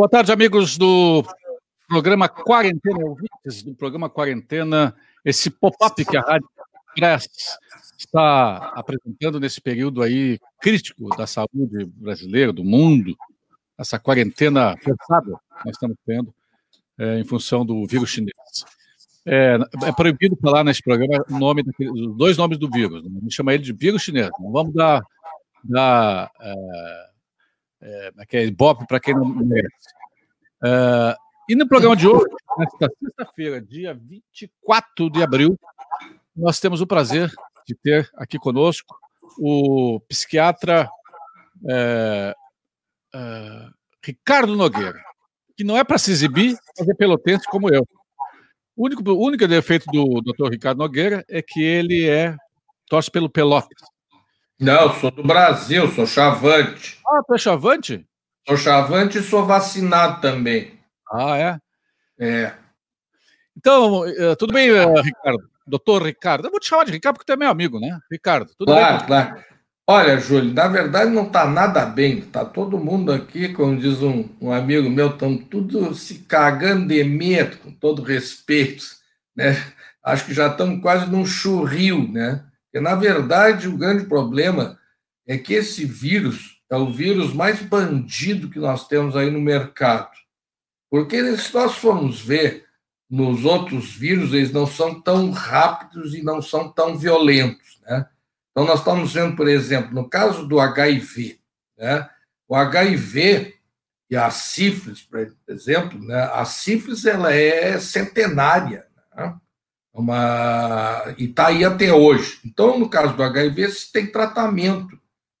Boa tarde, amigos do programa Quarentena, ouvintes do programa Quarentena, esse pop-up que a Rádio Press está apresentando nesse período aí crítico da saúde brasileira, do mundo, essa quarentena forçada que nós estamos tendo é, em função do vírus chinês. É, é, proibido falar nesse programa o nome daquele, os dois nomes do vírus. Né? A gente chama ele de vírus chinês. Não vamos dar, dar é, é, aquele ibope para quem não merece. É, e no programa de hoje, nesta sexta-feira, dia 24 de abril, nós temos o prazer de ter aqui conosco o psiquiatra é, é, Ricardo Nogueira, que não é para se exibir, mas é pelotense como eu. O único, o único defeito do Dr. Ricardo Nogueira é que ele é torce pelo Pelotas. Não, sou do Brasil, sou chavante. Ah, tu é chavante? Sou chavante e sou vacinado também. Ah, é? É. Então, eh, tudo bem, eh, Ricardo? Doutor Ricardo. Eu vou te chamar de Ricardo porque tu é meu amigo, né? Ricardo, tudo claro, bem? Claro, claro. Olha, Júlio, na verdade não está nada bem. Está todo mundo aqui, como diz um, um amigo meu, estamos tudo se cagando de medo, com todo respeito. Né? Acho que já estamos quase num churril, né? Porque, na verdade, o grande problema é que esse vírus é o vírus mais bandido que nós temos aí no mercado. Porque se nós formos ver nos outros vírus, eles não são tão rápidos e não são tão violentos. Né? Então, nós estamos vendo, por exemplo, no caso do HIV, né? o HIV e a sífilis, por exemplo, né? a sífilis ela é centenária. Né? Uma e está aí até hoje. Então, no caso do HIV, se tem tratamento,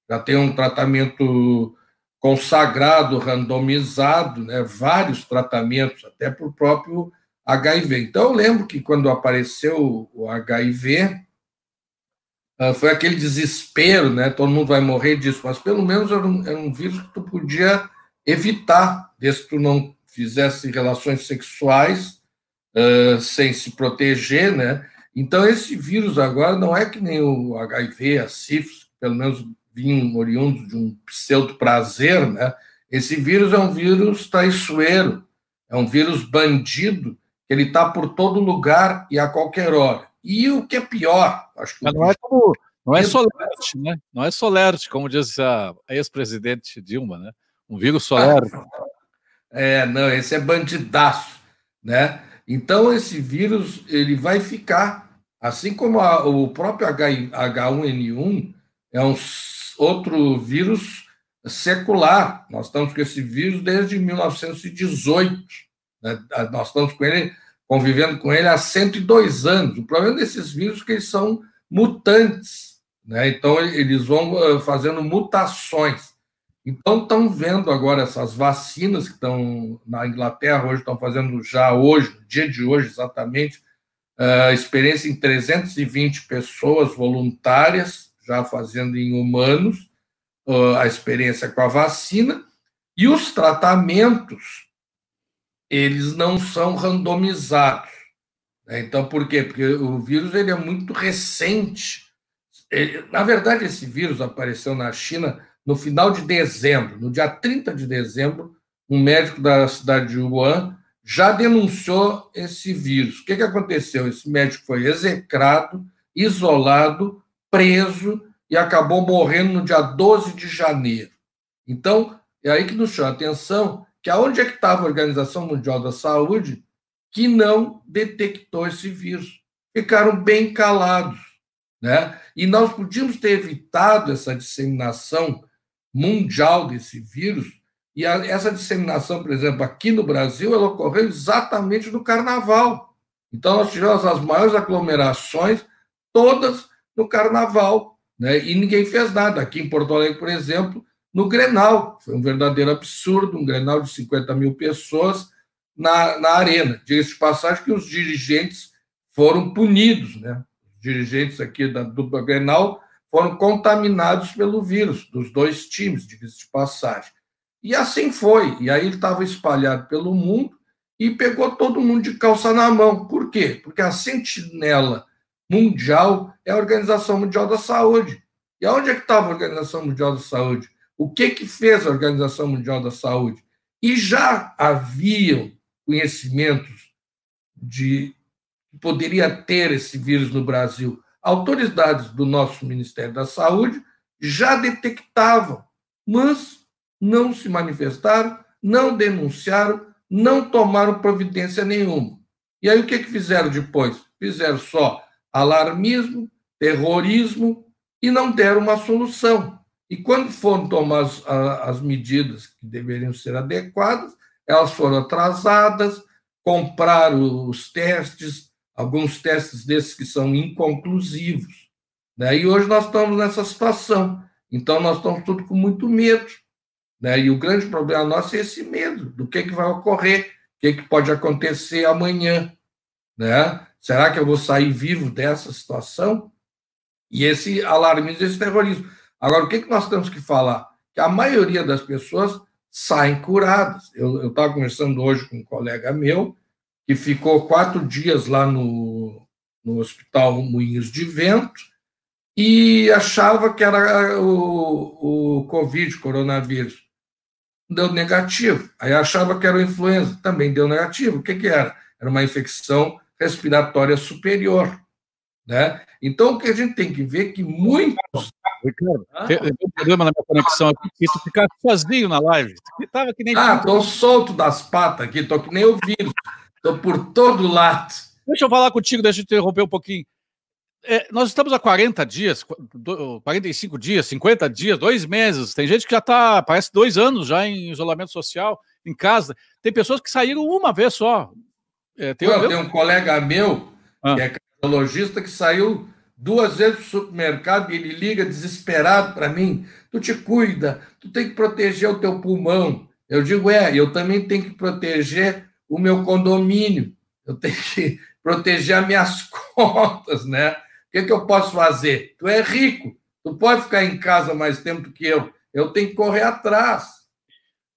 já tem um tratamento consagrado, randomizado, né, vários tratamentos, até para o próprio HIV. Então, eu lembro que quando apareceu o HIV, ah, foi aquele desespero, né? Todo mundo vai morrer disso, mas pelo menos era um, era um vírus que tu podia evitar, desde que tu não fizesse relações sexuais uh, sem se proteger, né? Então, esse vírus agora não é que nem o HIV, a sífilis, pelo menos vinham oriundos de um pseudo prazer, né? Esse vírus é um vírus traiçoeiro, é um vírus bandido, que ele está por todo lugar e a qualquer hora. E o que é pior, acho que. Mas não é como. Não é solerte, né? Não é solerte, como diz a ex-presidente Dilma, né? Um vírus solerte. É, não, esse é bandidaço, né? Então, esse vírus ele vai ficar, assim como a, o próprio H1N1 é um outro vírus secular. Nós estamos com esse vírus desde 1918. Né? Nós estamos com ele, convivendo com ele há 102 anos. O problema desses vírus é que eles são mutantes. Né? Então, eles vão fazendo mutações. Então, estão vendo agora essas vacinas que estão na Inglaterra hoje, estão fazendo já hoje, no dia de hoje exatamente, uh, experiência em 320 pessoas voluntárias, já fazendo em humanos, uh, a experiência com a vacina, e os tratamentos, eles não são randomizados. Né? Então, por quê? Porque o vírus ele é muito recente. Ele, na verdade, esse vírus apareceu na China no final de dezembro, no dia 30 de dezembro, um médico da cidade de Wuhan já denunciou esse vírus. O que, que aconteceu? Esse médico foi execrado, isolado, preso e acabou morrendo no dia 12 de janeiro. Então, é aí que nos chama a atenção que aonde é que estava a Organização Mundial da Saúde que não detectou esse vírus? Ficaram bem calados. Né? E nós podíamos ter evitado essa disseminação mundial desse vírus, e a, essa disseminação, por exemplo, aqui no Brasil, ela ocorreu exatamente no carnaval. Então, nós tivemos as maiores aglomerações, todas no carnaval, né? e ninguém fez nada. Aqui em Porto Alegre, por exemplo, no Grenal. Foi um verdadeiro absurdo, um Grenal de 50 mil pessoas na, na arena. Diga-se de passagem que os dirigentes foram punidos, né? Os dirigentes aqui da dupla Grenal foram contaminados pelo vírus, dos dois times, diga-se de passagem. E assim foi. E aí ele estava espalhado pelo mundo e pegou todo mundo de calça na mão. Por quê? Porque a sentinela mundial é a Organização Mundial da Saúde. E aonde é que estava a Organização Mundial da Saúde? O que que fez a Organização Mundial da Saúde? E já haviam conhecimentos de que poderia ter esse vírus no Brasil. Autoridades do nosso Ministério da Saúde já detectavam, mas não se manifestaram, não denunciaram, não tomaram providência nenhuma. E aí o que, que fizeram depois? Fizeram só alarmismo, terrorismo e não deram uma solução. E quando foram tomar as, as medidas que deveriam ser adequadas, elas foram atrasadas, compraram os testes, alguns testes desses que são inconclusivos. Né? E hoje nós estamos nessa situação. Então, nós estamos tudo com muito medo. Né? E o grande problema nosso é esse medo do que, que vai ocorrer, o que, que pode acontecer amanhã. Né? Será que eu vou sair vivo dessa situação? E esse alarmismo, esse terrorismo. Agora, o que, que nós temos que falar? Que a maioria das pessoas saem curadas. Eu estava conversando hoje com um colega meu que ficou quatro dias lá no, no Hospital Moinhos de Vento e achava que era o, o Covid, coronavírus. Deu negativo. Aí achava que era o influenza, também deu negativo. O que, que era? Era uma infecção respiratória superior. Né? Então, o que a gente tem que ver é que muitos. Ricardo, ah? tem um problema na minha conexão aqui, que tu ficar sozinho na live. Tava que nem ah, tô solto das patas aqui, tô que nem o vírus. Tô por todo lado. Deixa eu falar contigo, deixa eu interromper um pouquinho. É, nós estamos há 40 dias, 45 dias, 50 dias, dois meses. Tem gente que já está, parece dois anos já em isolamento social, em casa. Tem pessoas que saíram uma vez só. É, tem, um... tem um colega meu, ah. que é cardiologista, que saiu duas vezes para o supermercado e ele liga desesperado para mim. Tu te cuida, tu tem que proteger o teu pulmão. Eu digo, é, eu também tenho que proteger o meu condomínio. Eu tenho que proteger as minhas contas, né? O que, que eu posso fazer? Tu é rico, tu pode ficar em casa mais tempo que eu. Eu tenho que correr atrás.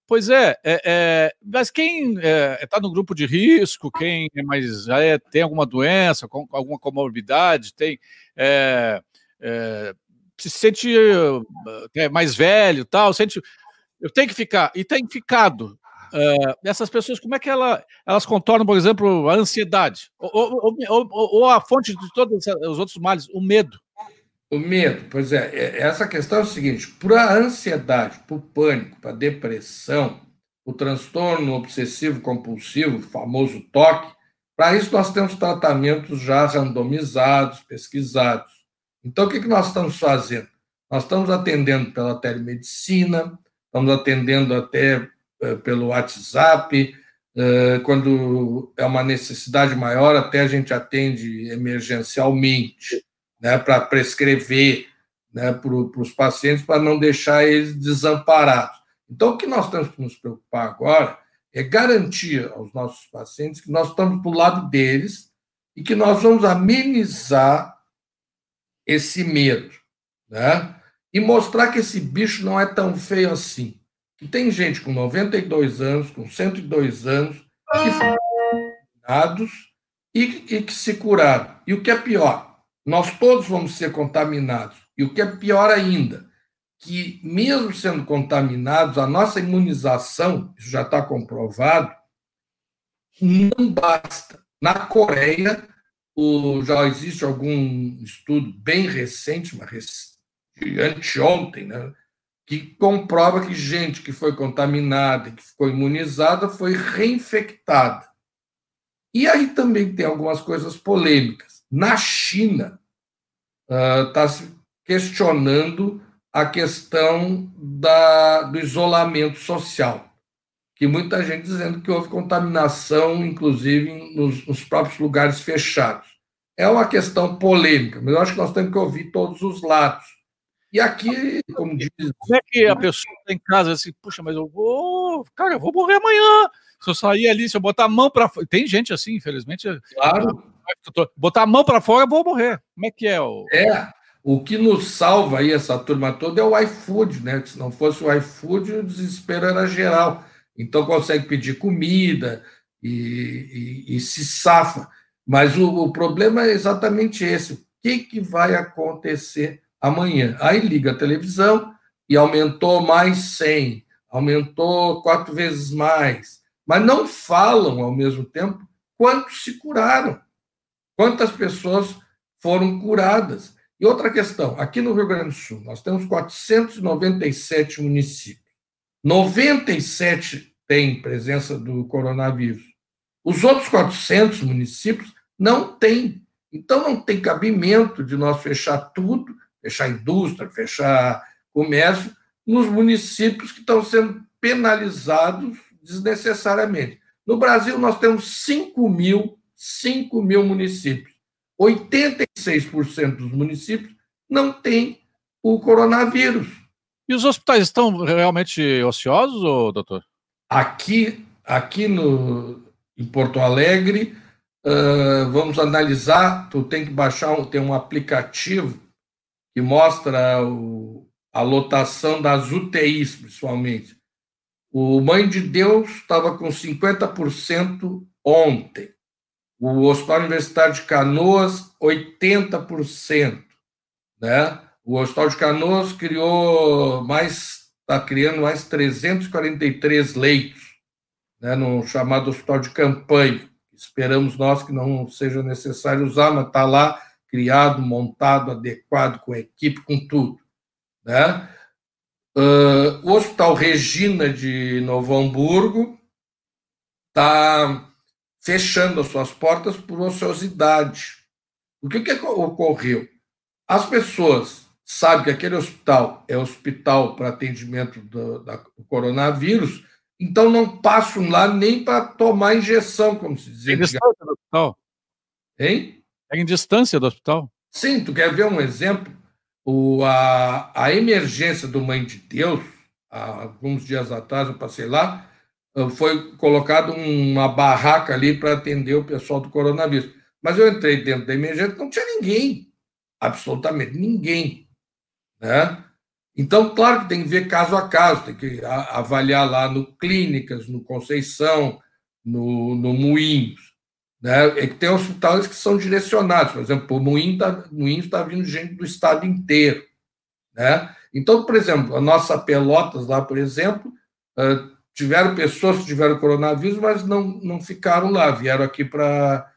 Pois é, é, é mas quem está é, tá no grupo de risco, quem é mais é, tem alguma doença, com, alguma comorbidade, tem é, é, se sente é, mais velho, tal, sente, eu tenho que ficar e tem ficado. Essas pessoas, como é que ela, elas contornam, por exemplo, a ansiedade ou, ou, ou, ou a fonte de todos os outros males, o medo? O medo, pois é, é, essa questão é o seguinte: para a ansiedade, para o pânico, para a depressão, o transtorno obsessivo compulsivo, famoso TOC, para isso nós temos tratamentos já randomizados, pesquisados. Então, o que, que nós estamos fazendo? Nós estamos atendendo pela telemedicina, estamos atendendo até uh, pelo WhatsApp, uh, quando é uma necessidade maior, até a gente atende emergencialmente né, para prescrever né, para os pacientes, para não deixar eles desamparados. Então, o que nós temos que nos preocupar agora é garantir aos nossos pacientes que nós estamos do lado deles e que nós vamos amenizar esse medo, né? E mostrar que esse bicho não é tão feio assim. Que tem gente com 92 anos, com 102 anos, que foram curados e, e que se curaram. E o que é pior, nós todos vamos ser contaminados. E o que é pior ainda, que mesmo sendo contaminados, a nossa imunização, isso já está comprovado, não basta. Na Coreia, o, já existe algum estudo bem recente, mas de anteontem, né, que comprova que gente que foi contaminada que ficou imunizada foi reinfectada. E aí também tem algumas coisas polêmicas. Na China, está uh, se questionando a questão da, do isolamento social, que muita gente dizendo que houve contaminação, inclusive nos, nos próprios lugares fechados. É uma questão polêmica, mas eu acho que nós temos que ouvir todos os lados. E aqui, como diz. Como é que a pessoa está em casa assim, puxa, mas eu vou. Cara, eu vou morrer amanhã. Se eu sair ali, se eu botar a mão para. Tem gente assim, infelizmente. Claro. Botar a mão para fora, eu vou morrer. Como é que é? O... É. O que nos salva aí, essa turma toda, é o iFood, né? Se não fosse o iFood, o desespero era geral. Então consegue pedir comida e, e, e se safa. Mas o, o, problema é exatamente esse. O que, que vai acontecer amanhã? Aí liga a televisão e aumentou mais 100, aumentou quatro vezes mais, mas não falam ao mesmo tempo quantos se curaram, quantas pessoas foram curadas. E outra questão, aqui no Rio Grande do Sul, nós temos 497 municípios. 97 têm presença do coronavírus. Os outros 400 municípios não têm. Então, não tem cabimento de nós fechar tudo, fechar indústria, fechar comércio, nos municípios que estão sendo penalizados desnecessariamente. No Brasil, nós temos 5 mil, 5 mil municípios. 86% dos municípios não têm o coronavírus. E os hospitais estão realmente ociosos, doutor? Aqui, aqui no, em Porto Alegre, uh, vamos analisar. Tu tem que baixar, tem um aplicativo que mostra o, a lotação das UTIs, principalmente. O Mãe de Deus estava com 50% ontem. O Hospital Universitário de Canoas, 80%. Né? O Hospital de Canoas criou mais, está criando mais 343 leitos, né, no chamado hospital de campanha. Esperamos nós que não seja necessário usar, mas está lá criado, montado, adequado, com equipe, com tudo. Né? Uh, o Hospital Regina de Novo Hamburgo está fechando as suas portas por ociosidade. O que, que ocorreu? As pessoas sabem que aquele hospital é hospital para atendimento do, da, do coronavírus, então não passam lá nem para tomar injeção, como se dizia. Em distância do hospital? Hein? É em distância do hospital? Sim, tu quer ver um exemplo? O, a, a emergência do Mãe de Deus, há alguns dias atrás, eu passei lá, foi colocado uma barraca ali para atender o pessoal do coronavírus. Mas eu entrei dentro da emergência, não tinha ninguém, absolutamente ninguém. Né? Então, claro que tem que ver caso a caso, tem que avaliar lá no Clínicas, no Conceição, no, no Moinhos. Né? É que tem hospitais que são direcionados, por exemplo, o Moinho está tá vindo gente do estado inteiro. Né? Então, por exemplo, a nossa Pelotas lá, por exemplo, tiveram pessoas que tiveram coronavírus, mas não, não ficaram lá, vieram aqui para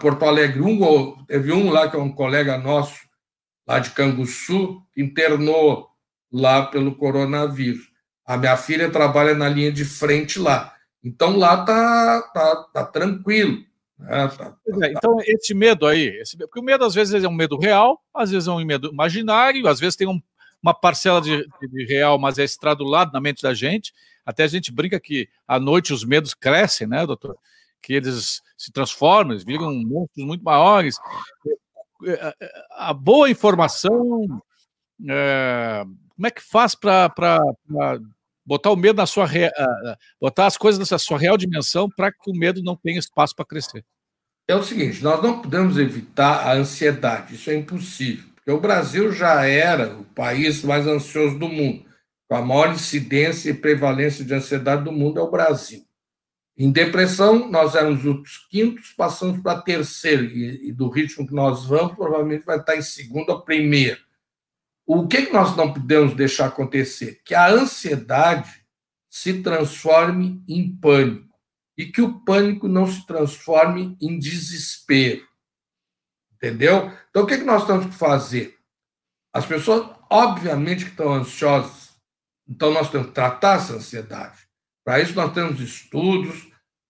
Porto Alegre. Um, teve um lá que é um colega nosso, lá de Canguçu, internou lá pelo coronavírus. A minha filha trabalha na linha de frente lá. Então lá tá, tá, tá tranquilo. É, tá, tá, é, então, esse medo aí, esse, porque o medo às vezes é um medo real, às vezes é um medo imaginário, às vezes tem um, uma parcela de, de, real, mas é estradulado na mente da gente. Até a gente brinca que à noite os medos crescem, né, doutor? Que eles se transformam, eles viram monstros muito maiores. É, a boa informação, é, como é que faz para botar o medo na sua botar as coisas na sua real dimensão para que o medo não tenha espaço para crescer. É o seguinte, nós não podemos evitar a ansiedade, isso é impossível, porque o Brasil já era o país mais ansioso do mundo, com a maior incidência e prevalência de ansiedade do mundo é o Brasil. Em depressão, nós éramos os quintos, passamos para terceiro, e, e do ritmo que nós vamos, provavelmente vai estar em segundo ou primeiro. O que, que nós não podemos deixar acontecer? Que a ansiedade se transforme em pânico e que o pânico não se transforme em desespero. Entendeu? Então, o que, que nós temos que fazer? As pessoas, obviamente, que estão ansiosas, então nós temos que tratar essa ansiedade. Para isso, nós temos estudos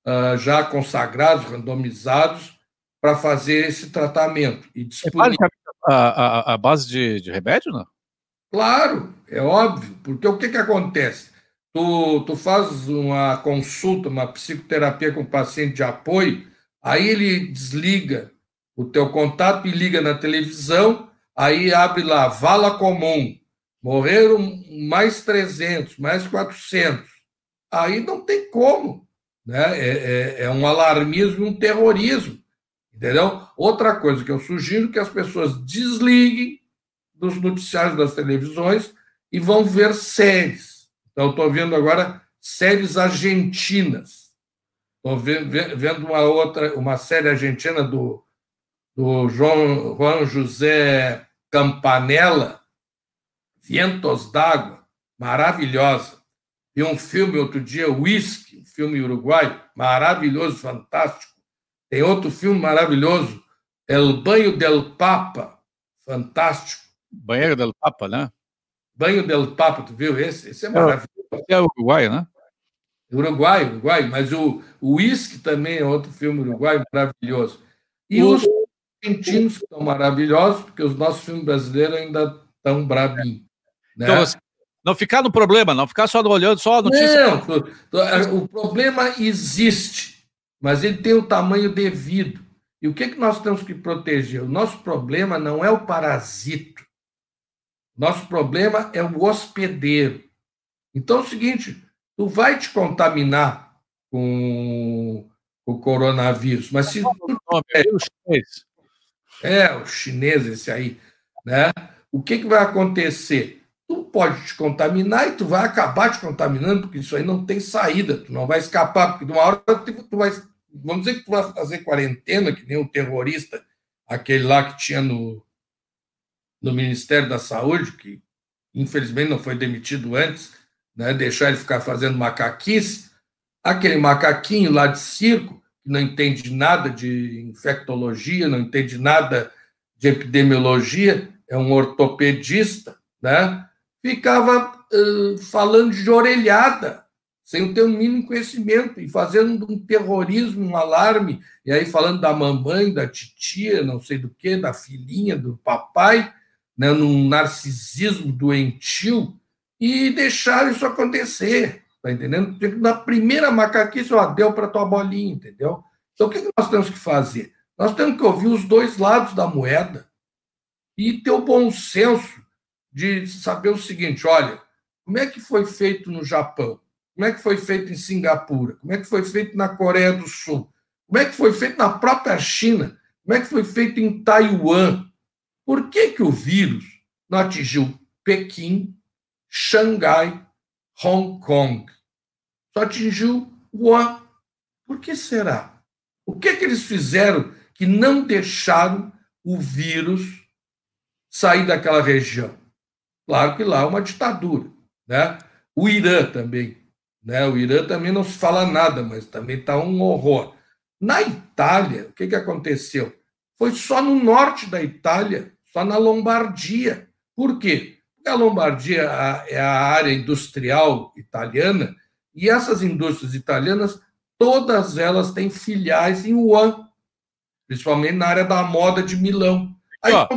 uh, já consagrados, randomizados, para fazer esse tratamento. E disponível a, a, base de, de, remédio, não? Claro, é óbvio, porque o que, que acontece? Tu, tu fazes uma consulta, uma psicoterapia com paciente de apoio, aí ele desliga o teu contato e liga na televisão, aí abre lá, vala comum, morreram mais 300, mais 400. Aí não tem como. Né? É, é, é um alarmismo, um terrorismo. Entendeu? Outra coisa que eu sugiro é que as pessoas desliguem dos noticiários das televisões e vão ver séries. Então, estou vendo agora séries argentinas. Estou vendo uma outra, uma série argentina do, do João, José Campanella, Vientos d'Água, maravilhosa. Vi um filme outro dia, Whisky, um filme uruguaio, maravilhoso, fantástico. Tem outro filme maravilhoso, El Banho del Papa, fantástico. Banheiro del Papa, né? Banho del Papa, tu viu esse? Esse é, é maravilhoso. É uruguaio, né? Uruguai, Uruguai, mas o, Whisky também é outro filme uruguaio maravilhoso. E o... os argentinos estão maravilhosos, porque os nossos filmes brasileiros ainda estão brabinhos. Né? Então, assim, não ficar no problema, não ficar só olhando só a notícia. Não, o problema existe, mas ele tem o tamanho devido. E o que, que nós temos que proteger? O nosso problema não é o parasito. Nosso problema é o hospedeiro. Então é o seguinte: tu vai te contaminar com o coronavírus, mas se tu é, o chinês. É, o chinês esse aí, né? O que, que vai acontecer? Tu pode te contaminar e tu vai acabar te contaminando, porque isso aí não tem saída, tu não vai escapar, porque de uma hora tu vai, vamos dizer que tu vai fazer quarentena, que nem um terrorista, aquele lá que tinha no, no Ministério da Saúde, que infelizmente não foi demitido antes, né, deixar ele ficar fazendo macaquice, aquele macaquinho lá de circo, que não entende nada de infectologia, não entende nada de epidemiologia, é um ortopedista, né, ficava uh, falando de orelhada, sem ter o mínimo conhecimento, e fazendo um terrorismo, um alarme, e aí falando da mamãe, da titia, não sei do que, da filhinha, do papai, né, num narcisismo doentio, e deixaram isso acontecer, tá entendendo? Na primeira macaquice, ó, deu para tua bolinha, entendeu? Então, o que nós temos que fazer? Nós temos que ouvir os dois lados da moeda e ter o bom senso de saber o seguinte: olha, como é que foi feito no Japão? Como é que foi feito em Singapura? Como é que foi feito na Coreia do Sul? Como é que foi feito na própria China? Como é que foi feito em Taiwan? Por que, que o vírus não atingiu Pequim, Xangai, Hong Kong. Só atingiu Wuhan. Por que será? O que, que eles fizeram que não deixaram o vírus sair daquela região? Claro que lá é uma ditadura. Né? O Irã também. Né? O Irã também não se fala nada, mas também está um horror. Na Itália, o que, que aconteceu? Foi só no norte da Itália, só na Lombardia. Por quê? A Lombardia é a área industrial italiana, e essas indústrias italianas, todas elas têm filiais em Wuhan, principalmente na área da moda de Milão. Aí, Ó,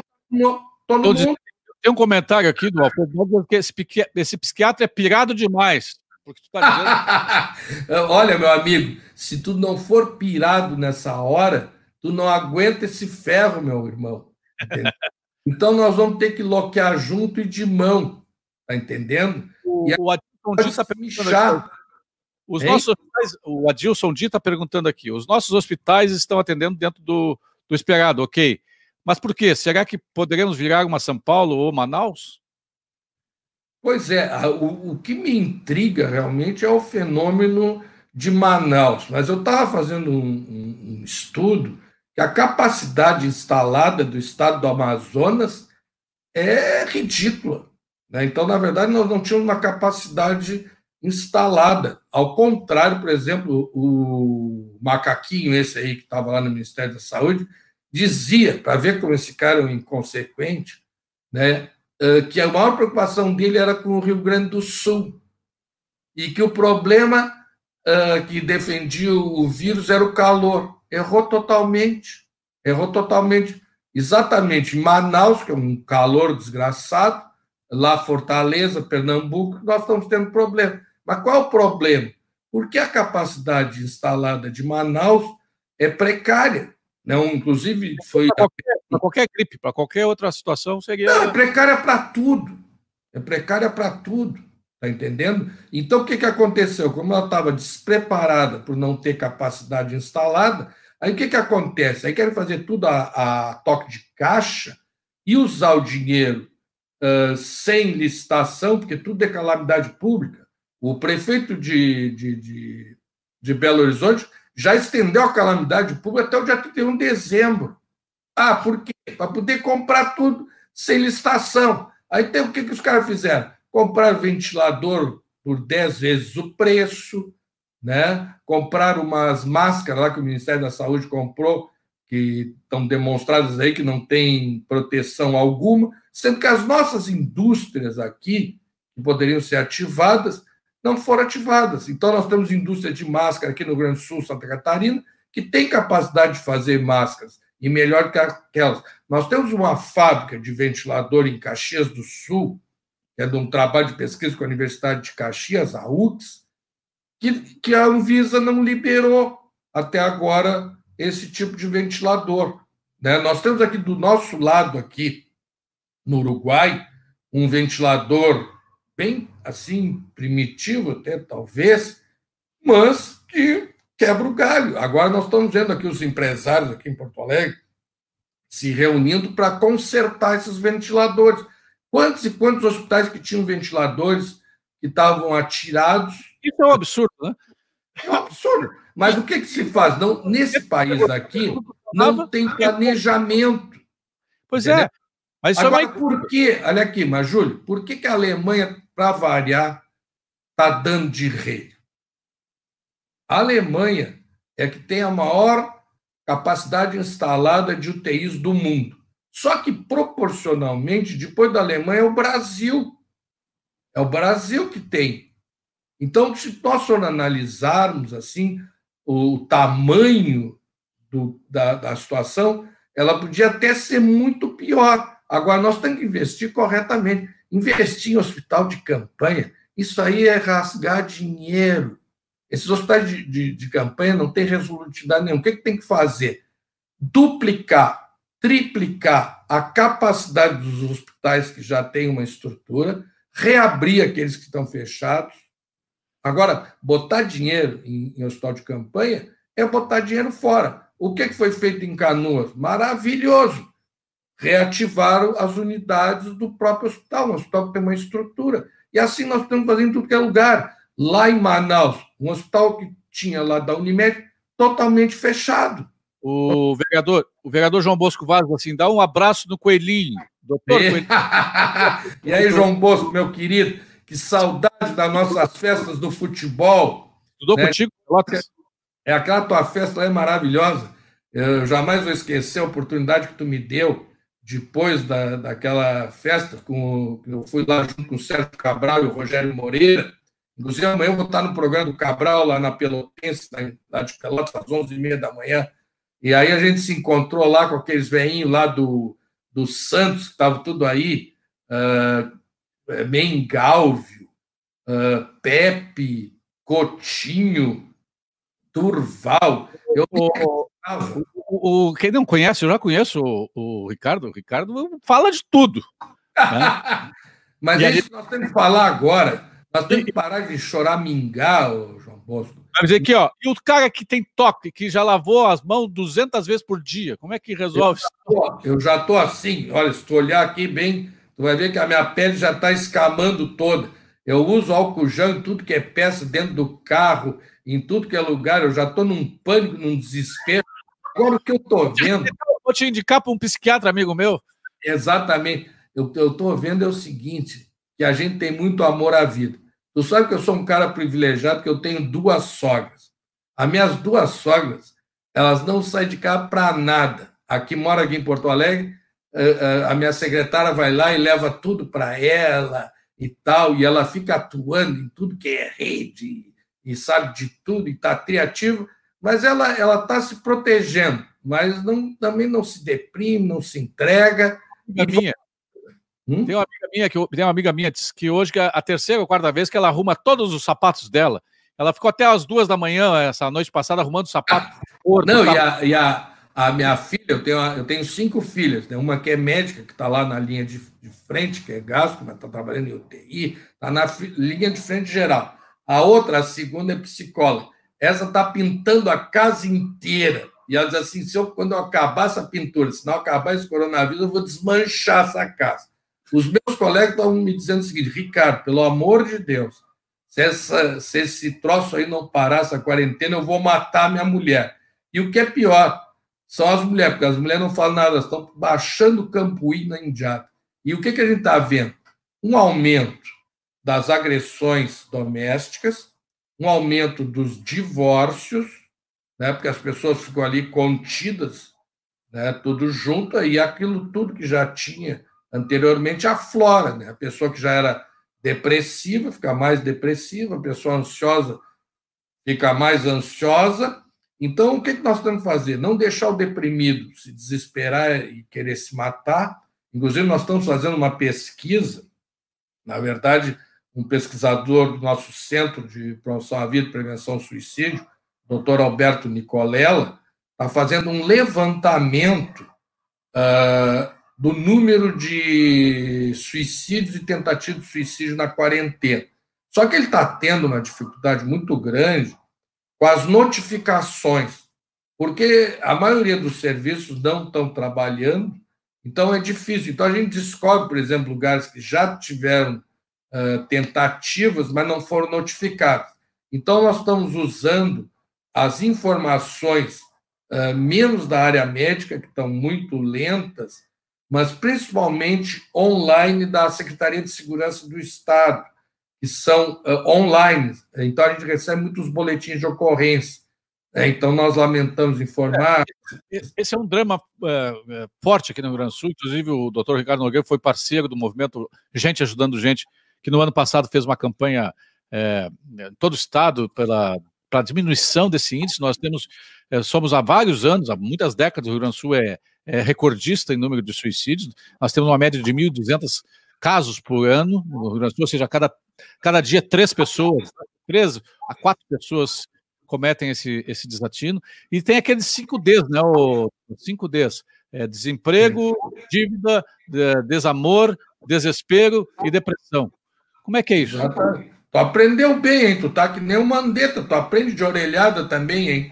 todo mundo... Tem um comentário aqui do Alfredo que esse, esse psiquiatra é pirado demais. Porque tu tá dizendo... Olha, meu amigo, se tu não for pirado nessa hora, tu não aguenta esse ferro, meu irmão. Então, nós vamos ter que loquear junto e de mão, tá entendendo? O, o Adilson Di está perguntando aqui, os nossos o Adilson Di está perguntando aqui, os nossos hospitais estão atendendo dentro do, do esperado, ok. Mas por quê? Será que poderemos virar uma São Paulo ou Manaus? Pois é, o, o que me intriga realmente é o fenômeno de Manaus. Mas eu estava fazendo um, um, um estudo que a capacidade instalada do estado do Amazonas é ridícula. Né? Então, na verdade, nós não tínhamos uma capacidade instalada. Ao contrário, por exemplo, o macaquinho, esse aí que estava lá no Ministério da Saúde, dizia, para ver como esse cara é um inconsequente, né, que a maior preocupação dele era com o Rio Grande do Sul e que o problema que defendia o vírus era o calor errou totalmente. Errou totalmente. Exatamente Manaus, que é um calor desgraçado, lá Fortaleza, Pernambuco, nós estamos tendo problema. Mas qual é o problema? Porque a capacidade instalada de Manaus é precária. Não, inclusive foi. Para qualquer, qualquer, gripe, para qualquer outra situação seria. Não, é precária para tudo. É precária para tudo. Está entendendo? Então, o que, que aconteceu? Como ela estava despreparada por não ter capacidade instalada, Aí o que, que acontece? Aí querem fazer tudo a, a toque de caixa e usar o dinheiro uh, sem licitação, porque tudo é calamidade pública. O prefeito de, de, de, de Belo Horizonte já estendeu a calamidade pública até o dia 31 de dezembro. Ah, por quê? Para poder comprar tudo sem licitação. Aí tem o que, que os caras fizeram? Comprar ventilador por 10 vezes o preço, né? comprar umas máscaras lá que o Ministério da Saúde comprou, que estão demonstradas aí que não tem proteção alguma, sendo que as nossas indústrias aqui, que poderiam ser ativadas, não foram ativadas. Então, nós temos indústria de máscara aqui no Rio Grande do Sul, Santa Catarina, que tem capacidade de fazer máscaras, e melhor que aquelas. Nós temos uma fábrica de ventilador em Caxias do Sul, que é de um trabalho de pesquisa com a Universidade de Caxias, a UX, que, que a Anvisa não liberou até agora esse tipo de ventilador. Né? Nós temos aqui do nosso lado, aqui no Uruguai, um ventilador bem assim, primitivo até talvez, mas que quebra o galho. Agora nós estamos vendo aqui os empresários aqui em Porto Alegre se reunindo para consertar esses ventiladores. Quantos e quantos hospitais que tinham ventiladores que estavam atirados? Isso é um absurdo, né? É um absurdo. Mas o que, que se faz? Não, nesse país aqui, não tem planejamento. Pois é. é. Mas Agora, vai... por que, olha aqui, mas Júlio, por que, que a Alemanha, para variar, está dando de rei? A Alemanha é que tem a maior capacidade instalada de UTIs do mundo. Só que, proporcionalmente, depois da Alemanha, é o Brasil. É o Brasil que tem. Então, se nós analisarmos assim o tamanho do, da, da situação, ela podia até ser muito pior. Agora, nós temos que investir corretamente. Investir em hospital de campanha, isso aí é rasgar dinheiro. Esses hospitais de, de, de campanha não têm resolutividade nenhuma. O que, que tem que fazer? Duplicar, triplicar a capacidade dos hospitais que já têm uma estrutura, reabrir aqueles que estão fechados. Agora, botar dinheiro em, em hospital de campanha é botar dinheiro fora. O que foi feito em Canoas? Maravilhoso. Reativaram as unidades do próprio hospital. O hospital tem uma estrutura. E assim nós estamos fazendo em tudo que é lugar. Lá em Manaus, um hospital que tinha lá da Unimed, totalmente fechado. O vereador, o vereador João Bosco Vaz, assim, dá um abraço no Coelhinho. Doutor Coelhinho. e aí, João Bosco, meu querido, que saudade das nossas festas do futebol. Estudou né? contigo, Pelotas? É aquela tua festa lá é maravilhosa. Eu jamais vou esquecer a oportunidade que tu me deu depois da, daquela festa. Com, eu fui lá junto com o Sérgio Cabral e o Rogério Moreira. Inclusive, amanhã eu vou estar no programa do Cabral, lá na Pelotense, lá de Pelotas, às 11h30 da manhã. E aí a gente se encontrou lá com aqueles veinhos lá do, do Santos, que estavam tudo aí, uh, Mengalvio, uh, Pepe, Cotinho, Turval. Eu o, o, o, quem não conhece, eu já conheço o, o Ricardo. O Ricardo fala de tudo. Né? Mas e é isso que nós temos que falar agora. Nós temos que parar de chorar mingá, João Bosco. Mas aqui, ó, e o cara que tem toque, que já lavou as mãos 200 vezes por dia, como é que resolve isso? Eu já estou assim, olha, se tu olhar aqui bem, tu vai ver que a minha pele já está escamando toda. Eu uso álcool gel em tudo que é peça, dentro do carro, em tudo que é lugar, eu já estou num pânico, num desespero. Agora o que eu estou vendo. Vou te indicar para um psiquiatra, amigo meu. Exatamente. Eu estou vendo é o seguinte: que a gente tem muito amor à vida. Tu sabe que eu sou um cara privilegiado, que eu tenho duas sogras. As minhas duas sogras, elas não saem de casa para nada. Aqui mora aqui em Porto Alegre, eh, eh, a minha secretária vai lá e leva tudo para ela e tal, e ela fica atuando em tudo que é rede e sabe de tudo e está criativa, mas ela ela está se protegendo, mas não, também não se deprime, não se entrega. E minha. Hum? Tem uma amiga minha que tem uma amiga minha que hoje que é a terceira ou quarta vez que ela arruma todos os sapatos dela. Ela ficou até as duas da manhã essa noite passada arrumando sapato. Ah, não, e, a, e a, a, minha filha, eu tenho, eu tenho cinco filhas, né? uma que é médica, que está lá na linha de, de, frente, que é gasto, mas está trabalhando em UTI, está na linha de frente geral. A outra, a segunda, é psicóloga. Essa está pintando a casa inteira. E ela diz assim: se eu, quando eu acabar essa pintura, se não acabar esse coronavírus, eu vou desmanchar essa casa. Os meus colegas estão me dizendo o seguinte: Ricardo, pelo amor de Deus, se, essa, se esse troço aí não parar, essa quarentena, eu vou matar minha mulher. E o que é pior, são as mulheres, porque as mulheres não falam nada, estão baixando o campuí na Indiada. E o que, que a gente está vendo? Um aumento das agressões domésticas, um aumento dos divórcios, né, porque as pessoas ficam ali contidas, né, tudo junto, e aquilo tudo que já tinha anteriormente aflora. Né? A pessoa que já era depressiva fica mais depressiva, a pessoa ansiosa fica mais ansiosa. Então, o que nós temos que fazer? Não deixar o deprimido se desesperar e querer se matar. Inclusive, nós estamos fazendo uma pesquisa, na verdade, um pesquisador do nosso Centro de Promoção à Vida e Prevenção ao Suicídio, doutor Alberto Nicolela, está fazendo um levantamento uh, do número de suicídios e tentativas de suicídio na quarentena. Só que ele está tendo uma dificuldade muito grande com as notificações, porque a maioria dos serviços não estão trabalhando, então é difícil. Então a gente descobre, por exemplo, lugares que já tiveram uh, tentativas, mas não foram notificados. Então nós estamos usando as informações uh, menos da área médica, que estão muito lentas, mas principalmente online da Secretaria de Segurança do Estado, que são uh, online. Então, a gente recebe muitos boletins de ocorrência. Né? Então, nós lamentamos informar. É, esse é um drama uh, forte aqui no Rio Grande do Sul. Inclusive, o doutor Ricardo Nogueira foi parceiro do movimento Gente Ajudando Gente, que no ano passado fez uma campanha é, em todo o estado pela para diminuição desse índice. Nós temos, é, somos há vários anos, há muitas décadas, o Rio Grande do Sul é é recordista em número de suicídios. Nós temos uma média de 1.200 casos por ano no Rio Grande do Sul, ou seja, cada, cada dia três pessoas, três a quatro pessoas cometem esse, esse desatino. E tem aqueles cinco Ds, né? O cinco Ds. É, desemprego, dívida, desamor, desespero e depressão. Como é que é isso? Tu aprendeu bem, hein? Tu tá que nem o Mandetta, tu aprende de orelhada também, hein?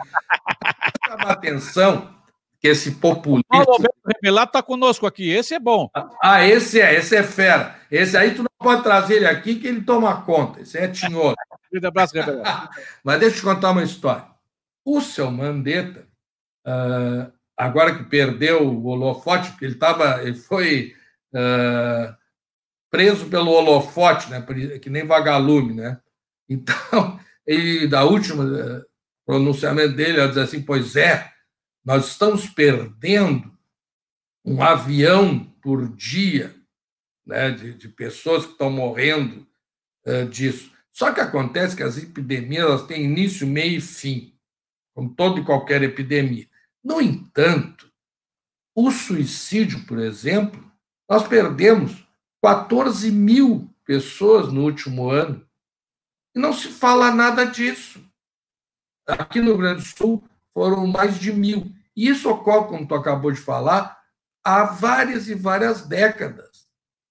Chama atenção que esse populista. O Alberto está conosco aqui, esse é bom. Ah, esse é, esse é fera. Esse aí tu não pode trazer ele aqui que ele toma conta. Esse é tinhoso. abraço, Mas deixa eu te contar uma história. O seu Mandetta, uh, agora que perdeu o holofote, porque ele estava, ele foi uh, preso pelo holofote, né? Que nem vagalume, né? Então, ele, da última uh, pronunciamento dele, ele diz assim: pois é, nós estamos perdendo um avião por dia né, de, de pessoas que estão morrendo uh, disso. Só que acontece que as epidemias elas têm início, meio e fim, como toda e qualquer epidemia. No entanto, o suicídio, por exemplo, nós perdemos 14 mil pessoas no último ano e não se fala nada disso. Aqui no Rio Grande do Sul foram mais de mil. E isso ocorre, como tu acabou de falar, há várias e várias décadas.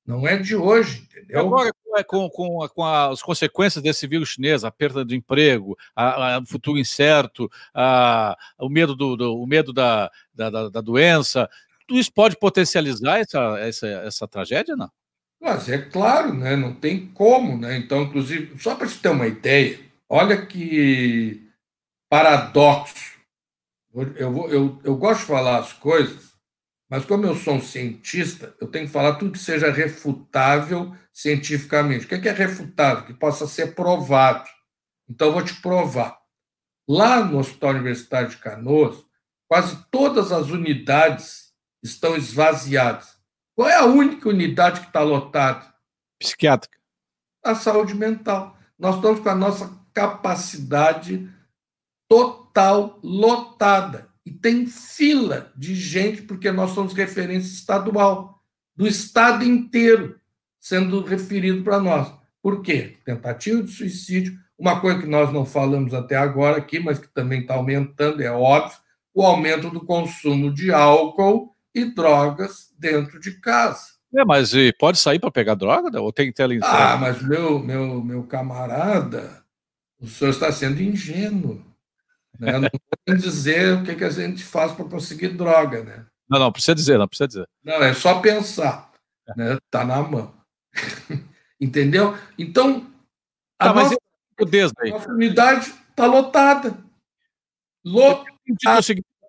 Não é de hoje, entendeu? Agora, com, com, com as consequências desse vírus chinês, a perda de emprego, o futuro incerto, a, o medo, do, do o medo da, da, da, doença, tudo isso pode potencializar essa, essa, essa tragédia, não? Mas é claro, né? não tem como. Né? Então, inclusive, só para você ter uma ideia, olha que paradoxo eu, vou, eu, eu gosto de falar as coisas, mas como eu sou um cientista, eu tenho que falar tudo que seja refutável cientificamente. O que é, é refutável? Que possa ser provado. Então, eu vou te provar. Lá no Hospital Universitário de Canoas, quase todas as unidades estão esvaziadas. Qual é a única unidade que está lotada? Psiquiátrica. A saúde mental. Nós estamos com a nossa capacidade total, lotada. E tem fila de gente, porque nós somos referência estadual, do estado inteiro sendo referido para nós. Por quê? Tentativa de suicídio, uma coisa que nós não falamos até agora aqui, mas que também está aumentando, é óbvio, o aumento do consumo de álcool e drogas dentro de casa. É, mas pode sair para pegar droga? Ou tem tela Ah, mas meu, meu, meu camarada, o senhor está sendo ingênuo. Né? Não pode dizer o que, que a gente faz para conseguir droga, né? Não, não, precisa dizer, não precisa dizer. Não, é só pensar. Né? Tá na mão. Entendeu? Então, a, tá, nossa, a nossa unidade está lotada. Lotada.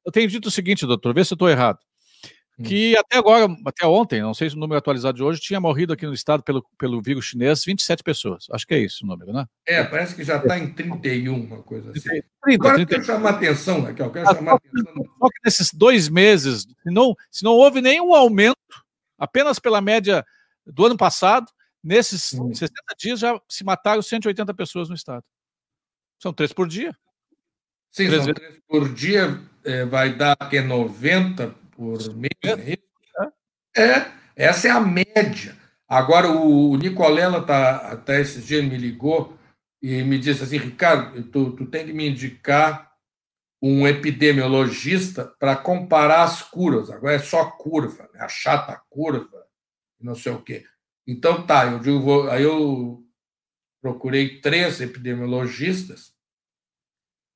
Eu tenho, dito o seguinte, doutor, vê se eu estou errado. Hum. que até agora, até ontem, não sei se o número atualizado de hoje, tinha morrido aqui no estado pelo, pelo vírus chinês 27 pessoas. Acho que é isso o número, né? É, parece que já está em 31, uma coisa assim. 30, agora 30. eu quero chamar a atenção, Raquel, eu quero ah, chamar só, atenção. Só que nesses dois meses, se não, se não houve nenhum aumento, apenas pela média do ano passado, nesses hum. 60 dias já se mataram 180 pessoas no estado. São três por dia. Sim, três são vezes. três por dia, é, vai dar que 90 por mês. É, é, essa é a média. Agora, o Nicolela tá, até esses dias me ligou e me disse assim, Ricardo, tu, tu tem que me indicar um epidemiologista para comparar as curvas. Agora é só curva, né? a chata curva, não sei o quê. Então tá, eu digo, vou, aí eu procurei três epidemiologistas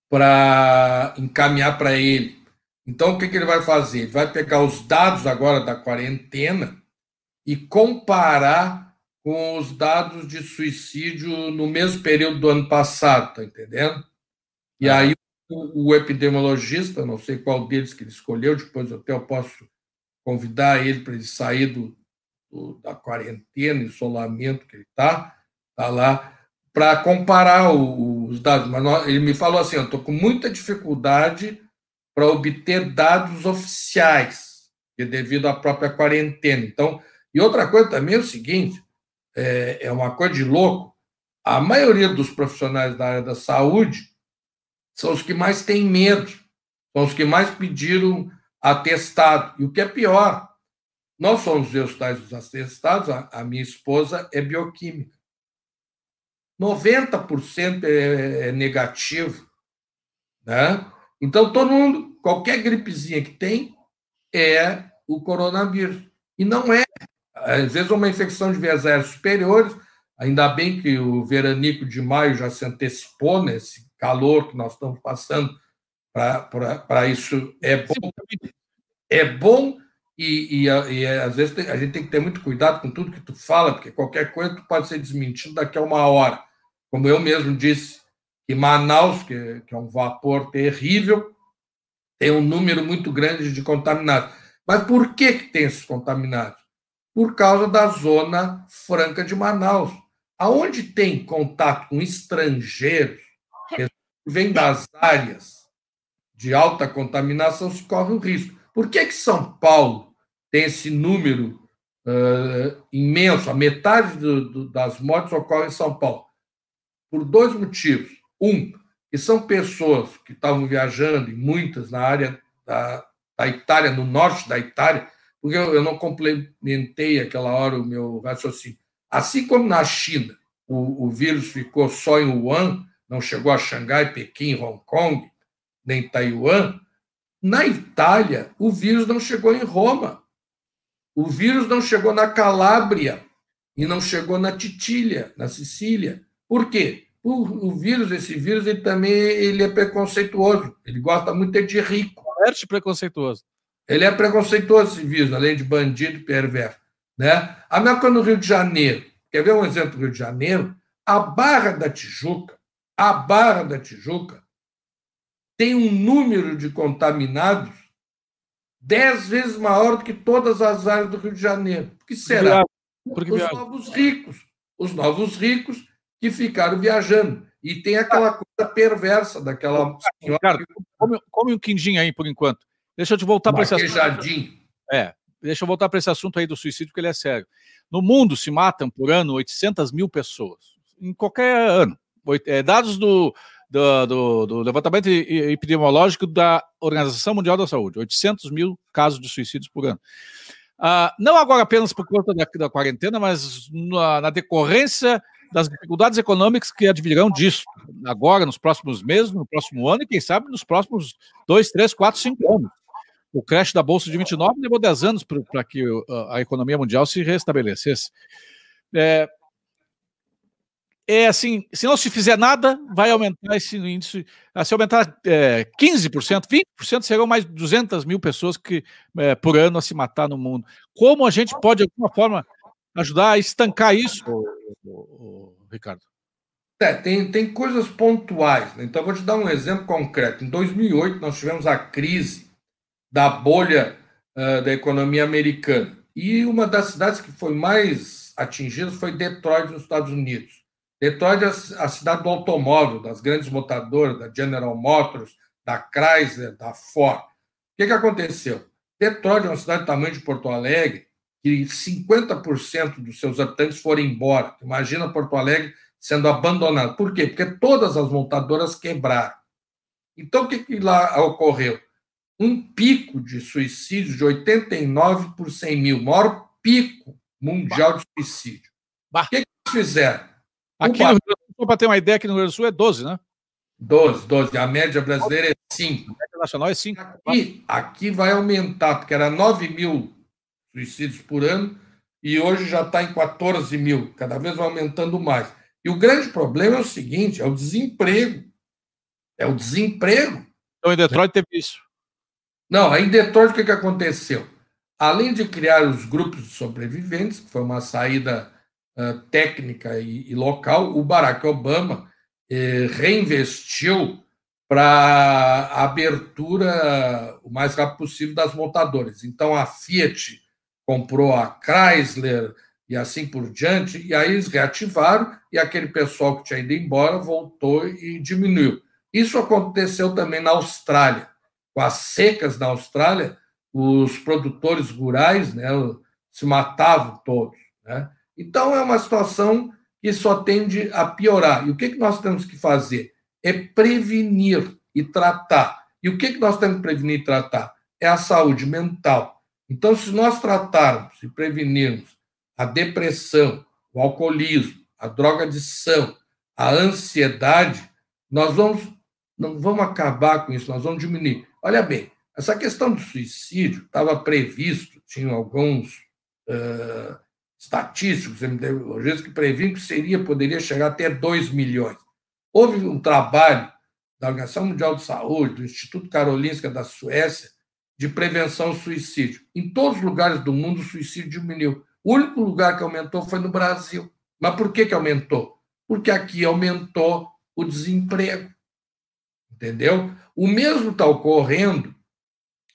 para encaminhar para ele. Então, o que, que ele vai fazer? Ele vai pegar os dados agora da quarentena e comparar com os dados de suicídio no mesmo período do ano passado, tá entendendo? E aí o, epidemiologista, não sei qual deles que ele escolheu, depois até eu posso convidar ele para ele sair do, do, da quarentena, isolamento que ele está, tá lá, para comparar o, os dados. Mas ele me falou assim: eu estou com muita dificuldade para obter dados oficiais, devido à própria quarentena. Então, e outra coisa também é o seguinte: é, é uma coisa de louco. A maioria dos profissionais da área da saúde são os que mais têm medo, são os que mais pediram atestado. E o que é pior, nós somos os tais dos atestados, a, a minha esposa é bioquímica. 90% é, é negativo. Né? Então, todo mundo, qualquer gripezinha que tem, é o coronavírus. E não é. Às vezes, uma infecção de vias aéreas superiores, ainda bem que o veranico de maio já se antecipou nesse calor que nós estamos passando, para isso é bom. É bom e, e, e, às vezes a gente tem que ter muito cuidado com tudo que tu fala, porque qualquer coisa tu pode ser desmentido daqui a uma hora. Como eu mesmo disse, que Manaus, que, que é um vapor terrível, tem um número muito grande de contaminados. Mas por que, que tem esses contaminados? Por causa da zona franca de Manaus. Aonde tem contato com estrangeiros, que vêm das áreas de alta contaminação, se corre o risco. Por que, que São Paulo tem esse número uh, imenso? A metade do, do, das mortes ocorre em São Paulo. Por dois motivos. Um, que são pessoas que estavam viajando, e muitas na área da, da Itália, no norte da Itália, porque eu, eu não complementei aquela hora o meu raciocínio. Assim como na China o, o vírus ficou só em Wuhan, não chegou a Xangai, Pequim, Hong Kong, nem Taiwan, na Itália o vírus não chegou em Roma. O vírus não chegou na Calábria e não chegou na Titília, na Sicília. Por quê? O, o vírus, esse vírus, ele também ele é preconceituoso. Ele gosta muito de rico. Alerte preconceituoso. Ele é preconceituoso, esse vírus, além de bandido perverso. Né? A mesma coisa no Rio de Janeiro. Quer ver um exemplo do Rio de Janeiro? A Barra da Tijuca, a Barra da Tijuca tem um número de contaminados dez vezes maior do que todas as áreas do Rio de Janeiro. Por que será? Porque os novos ricos. Os novos ricos que ficaram viajando. E tem aquela coisa perversa daquela senhora. Cara, come, come um quindim aí por enquanto. Deixa eu te voltar para esse assunto. É, deixa eu voltar para esse assunto aí do suicídio, porque ele é sério. No mundo se matam por ano 800 mil pessoas, em qualquer ano. É, dados do, do, do, do, levantamento epidemiológico da Organização Mundial da Saúde: 800 mil casos de suicídios por ano. Ah, não agora apenas por conta da, da quarentena, mas na, na decorrência das dificuldades econômicas que advirão disso, agora, nos próximos meses, no próximo ano e, quem sabe, nos próximos dois, três, quatro, cinco anos. O crash da Bolsa de 29 levou 10 anos para que a economia mundial se restabelecesse. É, é assim, se não se fizer nada, vai aumentar esse índice. Ah, se aumentar é, 15%, 20%, serão mais 200 mil pessoas que, é, por ano a se matar no mundo. Como a gente pode, de alguma forma, ajudar a estancar isso, Ricardo? É, tem, tem coisas pontuais. Né? Então, vou te dar um exemplo concreto. Em 2008, nós tivemos a crise da bolha uh, da economia americana. E uma das cidades que foi mais atingida foi Detroit, nos Estados Unidos. Detroit é a cidade do automóvel, das grandes montadoras, da General Motors, da Chrysler, da Ford. O que, que aconteceu? Detroit é uma cidade do tamanho de Porto Alegre, que 50% dos seus habitantes foram embora. Imagina Porto Alegre sendo abandonado. Por quê? Porque todas as montadoras quebraram. Então, o que, que lá ocorreu? Um pico de suicídio de 89 por 100 mil, maior pico mundial de suicídio. Bah. O que, que eles fizeram? Aqui no Sul, para ter uma ideia, aqui no Rio Grande do Sul é 12, né? 12, 12. A média brasileira é 5. A média nacional é 5. Aqui, aqui vai aumentar, porque era 9 mil suicídios por ano e hoje já está em 14 mil, cada vez vai aumentando mais. E o grande problema é o seguinte: é o desemprego. É o desemprego. Então, em Detroit teve isso. Não, em Detroit o que, que aconteceu? Além de criar os grupos de sobreviventes, que foi uma saída uh, técnica e, e, local, o Barack Obama eh, reinvestiu para a abertura o mais rápido possível das montadoras. Então, a Fiat comprou a Chrysler e assim por diante, e aí eles reativaram e aquele pessoal que tinha ido embora voltou e diminuiu. Isso aconteceu também na Austrália. Com as secas na Austrália, os produtores rurais né, se matavam todos. Né? Então, é uma situação que só tende a piorar. E o que, que nós temos que fazer? É prevenir e tratar. E o que, que nós temos que prevenir e tratar? É a saúde mental. Então, se nós tratarmos e prevenirmos a depressão, o alcoolismo, a drogadição, a ansiedade, nós vamos não vamos acabar com isso, nós vamos diminuir. Olha bem, essa questão do suicídio estava previsto, tinham alguns uh, estatísticos, epidemiologistas, que previam que seria, poderia chegar até 2 milhões. Houve um trabalho da Organização Mundial de Saúde, do Instituto Karolinska da Suécia, de prevenção ao suicídio. Em todos os lugares do mundo, o suicídio diminuiu. O único lugar que aumentou foi no Brasil. Mas por que, que aumentou? Porque aqui aumentou o desemprego. Entendeu? O mesmo está ocorrendo,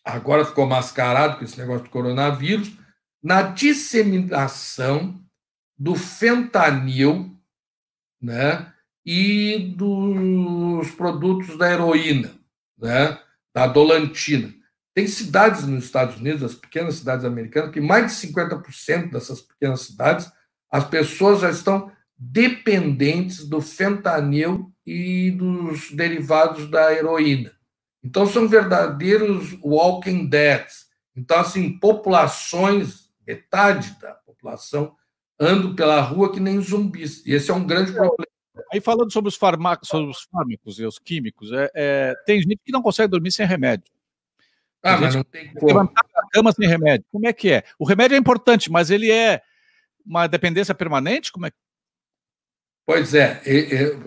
agora ficou mascarado com esse negócio do coronavírus, na disseminação do fentanil né, e dos produtos da heroína, né, da dolantina. Tem cidades nos Estados Unidos, as pequenas cidades americanas, que mais de 50% dessas pequenas cidades, as pessoas já estão dependentes do fentanil e dos derivados da heroína. Então, são verdadeiros walking dead. Então, assim, populações, metade da população, andam pela rua que nem zumbis. E esse é um grande problema. Aí, falando sobre os, farmacos, sobre os fármacos e os químicos, é, é, tem gente que não consegue dormir sem remédio. Ah, mas não tem como. Levantar a cama sem remédio. Como é que é? O remédio é importante, mas ele é uma dependência permanente? Como é? Pois é,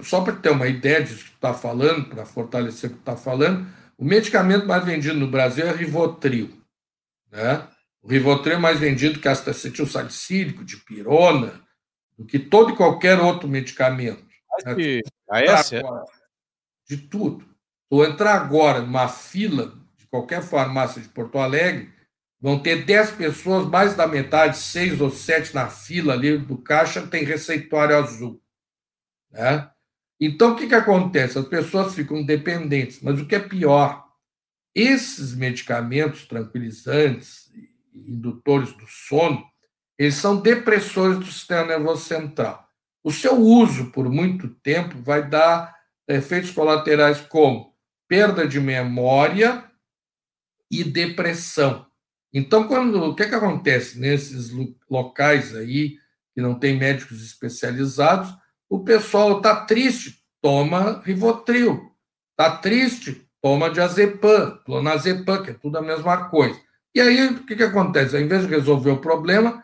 só para ter uma ideia disso que está falando, para fortalecer o que está falando, o medicamento mais vendido no Brasil é Rivotril. Né? O Rivotril é mais vendido que acetil salicílico, de pirona, do que todo e qualquer outro medicamento. Né? Que, é? De tudo. Tu entrar agora numa fila qualquer farmácia de Porto Alegre, vão ter 10 pessoas, mais da metade, seis ou sete na fila ali do caixa, tem receituário azul. Né? Então, o que, que acontece? As pessoas ficam dependentes, mas o que é pior, esses medicamentos tranquilizantes, indutores do sono, eles são depressores do sistema nervoso central. O seu uso por muito tempo vai dar efeitos colaterais como perda de memória, e depressão. Então, quando o que, é que acontece nesses locais aí que não tem médicos especializados, o pessoal está triste, toma Rivotril, está triste, toma diazepam, clonazepam, que é tudo a mesma coisa. E aí o que, que acontece? Ao invés de resolver o problema,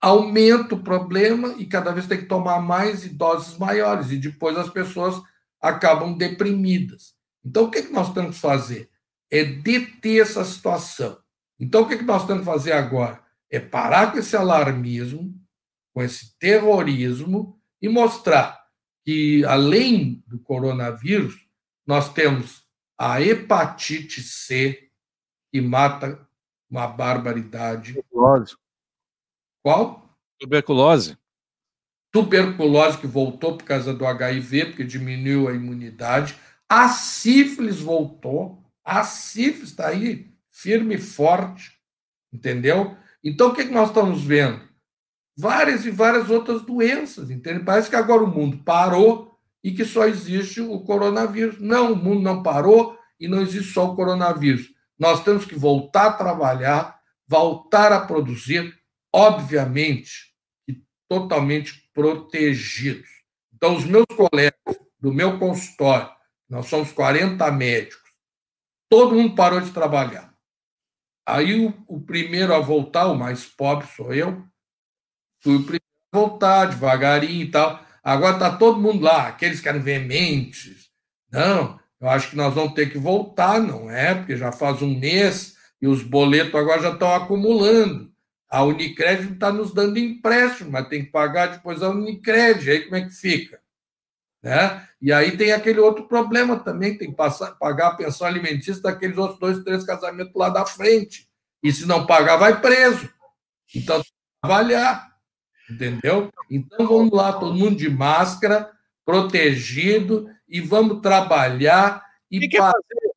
aumenta o problema e cada vez tem que tomar mais e doses maiores, e depois as pessoas acabam deprimidas. Então, o que, que nós temos que fazer? É deter essa situação. Então, o que nós temos que fazer agora? É parar com esse alarmismo, com esse terrorismo e mostrar que, além do coronavírus, nós temos a hepatite C, que mata uma barbaridade. Tuberculose. Qual? Tuberculose. Tuberculose que voltou por causa do HIV, porque diminuiu a imunidade. A sífilis voltou. A sífilis está aí, firme e forte. Entendeu? Então, o que, que nós estamos vendo? Várias e várias outras doenças. Entende? Parece que agora o mundo parou e que só existe o coronavírus. Não, o mundo não parou e não existe só o coronavírus. Nós temos que voltar a trabalhar, voltar a produzir, obviamente, e totalmente protegidos. Então, os meus colegas do meu consultório, nós somos 40 médicos, todo mundo parou de trabalhar. Aí o, o primeiro a voltar, o mais pobre sou eu, fui o primeiro a voltar, devagarinho e tal. Agora está todo mundo lá, aqueles que eram veementes. Não, eu acho que nós vamos ter que voltar, não é? Porque já faz um mês e os boletos agora já estão acumulando. A Unicred está nos dando empréstimo, mas tem que pagar depois a Unicred. Aí como é que fica? Né? E aí tem aquele outro problema também, tem que passar, pagar a pensão alimentícia daqueles outros dois, três casamentos lá da frente. E se não pagar, vai preso. Então, trabalhar. Entendeu? Então vamos lá, todo mundo de máscara, protegido, e vamos trabalhar e. Quem quer fazer,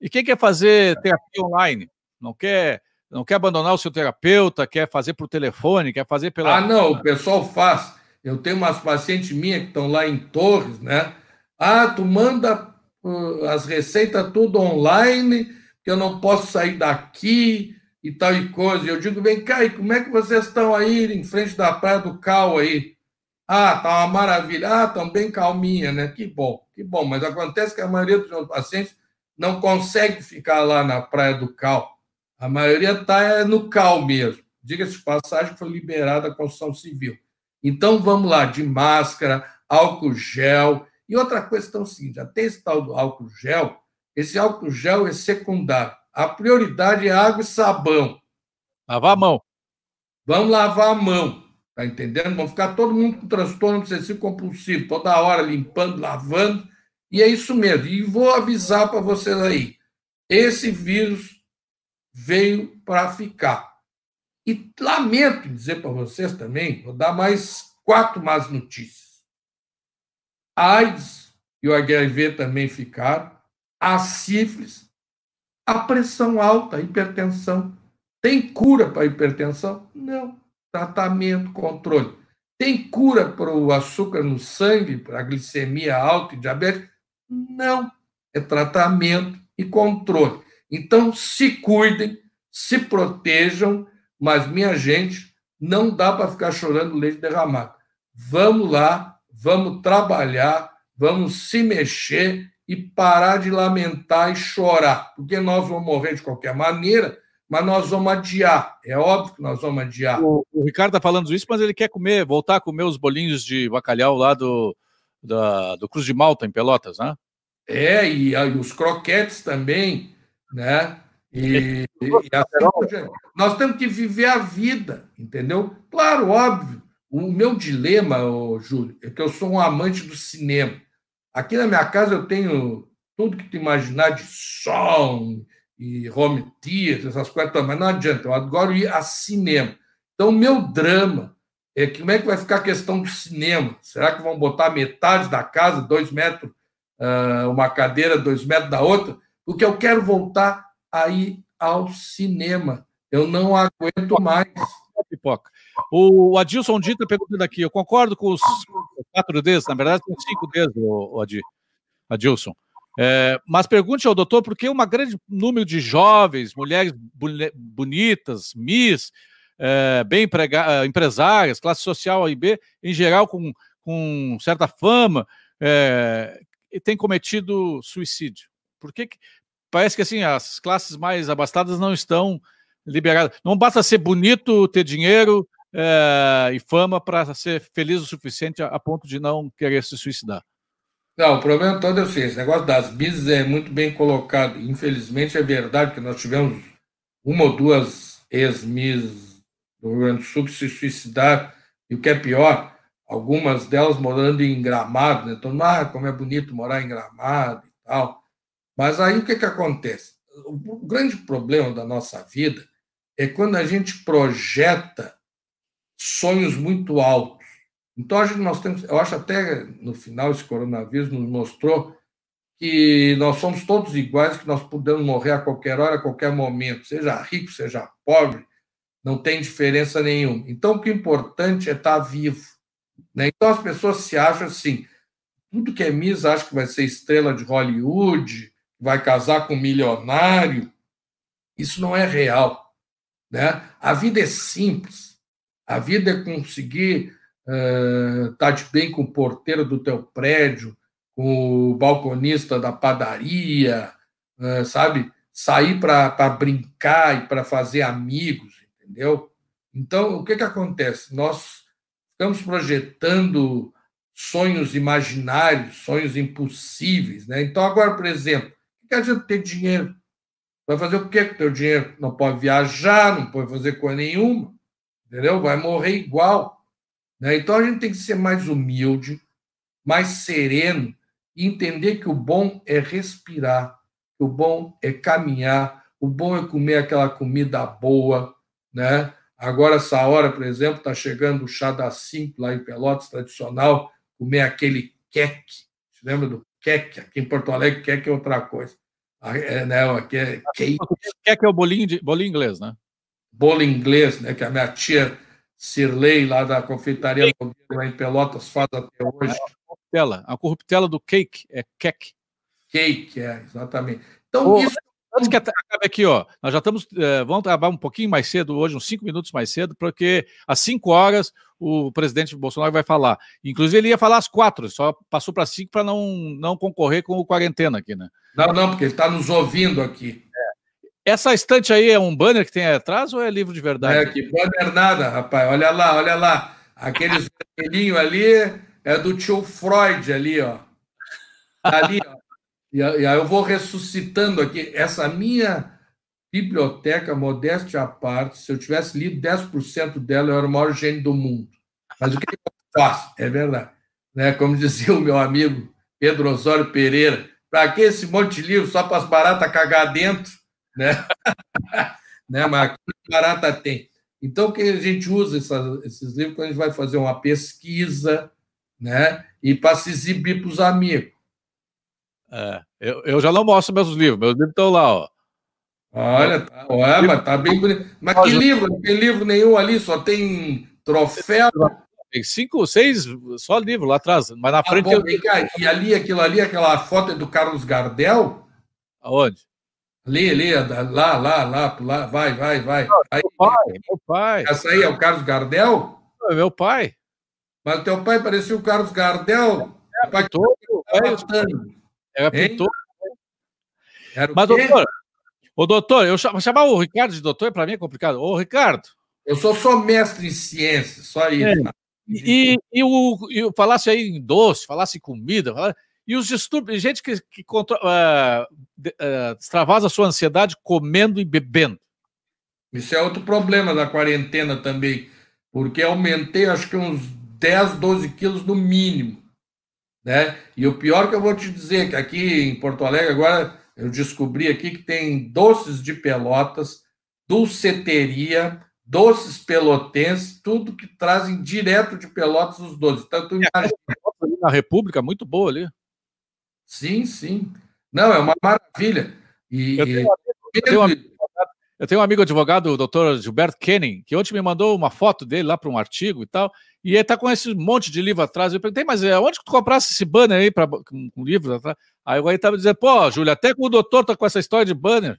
e quem quer fazer terapia online? Não quer, não quer abandonar o seu terapeuta, quer fazer por telefone, quer fazer pela. Ah, não, o pessoal faz. Eu tenho umas pacientes minhas que estão lá em Torres, né? Ah, tu manda uh, as receitas tudo online, que eu não posso sair daqui e tal e coisa. Eu digo, vem cá, e como é que vocês estão aí em frente da Praia do Cal aí? Ah, tá uma maravilha. Ah, estão bem calminha, né? Que bom, que bom. Mas acontece que a maioria dos meus pacientes não consegue ficar lá na Praia do Cal. A maioria está é, no Cal mesmo. Diga-se de passagem, foi liberada a construção civil. Então, vamos lá, de máscara, álcool gel. E outra questão é seguinte, até esse tal do álcool gel, esse álcool gel é secundário. A prioridade é água e sabão. Lavar a mão. Vamos lavar a mão. Tá entendendo? Vão ficar todo mundo com transtorno obsessivo compulsivo, toda hora limpando, lavando. E é isso mesmo. E vou avisar para vocês aí: esse vírus veio para ficar. E lamento dizer para vocês também, vou dar mais quatro más notícias. A AIDS e o HIV também ficaram, a sífilis, a pressão alta, a hipertensão. Tem cura para a hipertensão? Não tratamento, controle. Tem cura para o açúcar no sangue, para a glicemia alta e diabetes? Não. É tratamento e controle. Então, se cuidem, se protejam, mas, minha gente, não dá para ficar chorando leite derramado. Vamos lá, vamos trabalhar, vamos se mexer e parar de lamentar e chorar, porque nós vamos morrer de qualquer maneira mas nós vamos adiar. É óbvio que nós vamos adiar. O, o Ricardo está falando isso, mas ele quer comer, voltar a comer os bolinhos de bacalhau lá do, da, do Cruz de Malta, em Pelotas, né? É, e, e os croquetes também, né? E, e assim, nós temos que viver a vida, entendeu? Claro, óbvio. O meu dilema, ô, Júlio, é que eu sou um amante do cinema. Aqui na minha casa eu tenho tudo que tu imaginar de som, e home theater, essas coisas, mas não adianta, eu adoro ir a cinema. Então, o meu drama é que como é que vai ficar a questão do cinema? Será que vão botar metade da casa, dois metros, ah, uma cadeira, dois metros da outra? Porque eu quero voltar a ir ao cinema. Eu não aguento mais. Pipoca. O Adilson Dita perguntando aqui, eu concordo com os quatro Ds, na verdade são cinco Ds, o Adilson. É, mas pergunte ao doutor por que um grande número de jovens, mulheres bonitas, Miss, é, bem é, empresárias, classe social A e B, em geral com, com certa fama, é, tem cometido suicídio. Por que, parece que assim as classes mais abastadas não estão liberadas? Não basta ser bonito, ter dinheiro é, e fama para ser feliz o suficiente a, a ponto de não querer se suicidar. Não, o problema todo é o seguinte: esse negócio das bis é muito bem colocado. Infelizmente, é verdade que nós tivemos uma ou duas ex-mis do Rio Grande do Sul que se suicidaram, e o que é pior, algumas delas morando em Gramado, né? Então, ah, como é bonito morar em Gramado e tal. Mas aí o que, que acontece? O grande problema da nossa vida é quando a gente projeta sonhos muito altos. Então, a gente, nós temos, eu acho até no final esse coronavírus nos mostrou que nós somos todos iguais, que nós podemos morrer a qualquer hora, a qualquer momento, seja rico, seja pobre, não tem diferença nenhuma. Então, o que é importante é estar vivo. Né? Então, as pessoas se acham assim, tudo que é Miss acha que vai ser estrela de Hollywood, vai casar com um milionário. Isso não é real. Né? A vida é simples. A vida é conseguir uh, estar de bem com o porteiro do teu prédio, com o balconista da padaria, uh, sabe? Sair para brincar e para fazer amigos, entendeu? Então, o que, que acontece? Nós ficamos projetando sonhos imaginários, sonhos impossíveis. Né? Então, agora, por exemplo, que adianta ter dinheiro? Vai fazer o que com o teu dinheiro? Não pode viajar, não pode fazer coisa nenhuma, entendeu? Vai morrer igual. Né? Então, a gente tem que ser mais humilde, mais sereno e entender que o bom é respirar, que o bom é caminhar, o bom é comer aquela comida boa, né? Agora, essa hora, por exemplo, está chegando o chá da 5 lá em Pelotas, tradicional, comer aquele queque. Você lembra do queque? Aqui em Porto Alegre, queque é outra coisa. É, né, aqui é cake. Queque é o bolinho, de, bolinho inglês, né? Bolo inglês, né? Que a minha tia Sirley, lá da confeitaria lá em Pelotas, faz até hoje. A corruptela, a corruptela do cake é queque. Cake, é, exatamente. Então, isso Antes que acabe aqui, ó, nós já estamos, é, vamos trabalhar um pouquinho mais cedo hoje, uns cinco minutos mais cedo, porque às cinco horas o presidente Bolsonaro vai falar. Inclusive, ele ia falar às quatro, só passou para cinco para não, não concorrer com o quarentena aqui, né? Não, não, porque ele está nos ouvindo aqui. É. Essa estante aí é um banner que tem atrás ou é livro de verdade? É, que banner nada, rapaz. Olha lá, olha lá. Aqueles vermelhinhos ali é do tio Freud ali, ó. Tá ali, ó. E aí eu vou ressuscitando aqui. Essa minha biblioteca, modéstia à parte, se eu tivesse lido 10% dela, eu era o maior gênio do mundo. Mas o que eu faço? É verdade. Né? Como dizia o meu amigo Pedro Osório Pereira, para que esse monte de livro só para as baratas cagar dentro? Né? né? Mas aqui barata tem. Então, que a gente usa esses livros quando a gente vai fazer uma pesquisa né? e para se exibir para os amigos. É, eu, eu já não mostro meus livros, meus livros estão lá, ó. Olha, tá, olha, mas tá bem bonito. Mas que livro? Não tem livro nenhum ali, só tem troféu. Tem cinco seis, só livro lá atrás, mas na ah, frente. Bom, eu... cá, e ali, aquilo ali, aquela foto é do Carlos Gardel? Aonde? Ali, ali, lá, lá, lá, lá, vai, vai, vai. aí, meu pai, meu pai. Essa aí é o Carlos Gardel? É meu pai. Mas teu pai parecia o Carlos Gardel? É, pai, todo, é, era pintor. Era Mas, doutor, o doutor, eu chamar o Ricardo de doutor, para mim é complicado. Ô, Ricardo. Eu sou só mestre em ciências, só isso. É. E, e, o, e falasse aí em doce, falasse em comida, falasse, e os distúrbios, gente que, que uh, uh, extravasa a sua ansiedade comendo e bebendo. Isso é outro problema da quarentena também, porque aumentei acho que uns 10, 12 quilos no mínimo. Né? E o pior que eu vou te dizer, que aqui em Porto Alegre, agora eu descobri aqui que tem doces de pelotas, dulceteria, doces pelotenses, tudo que trazem direto de Pelotas os doces. Então, tu imagina... Na República, muito boa ali. Sim, sim. Não, é uma maravilha. E, eu, tenho, eu, tenho um amigo, eu tenho um amigo advogado, o doutor Gilberto Kenning, que ontem me mandou uma foto dele lá para um artigo e tal, e ele tá com esse monte de livro atrás. Eu perguntei, mas é, onde que tu comprasse esse banner aí pra, com, com livros atrás? Aí o aí tava dizendo, pô, Júlio, até com o doutor tá com essa história de banner.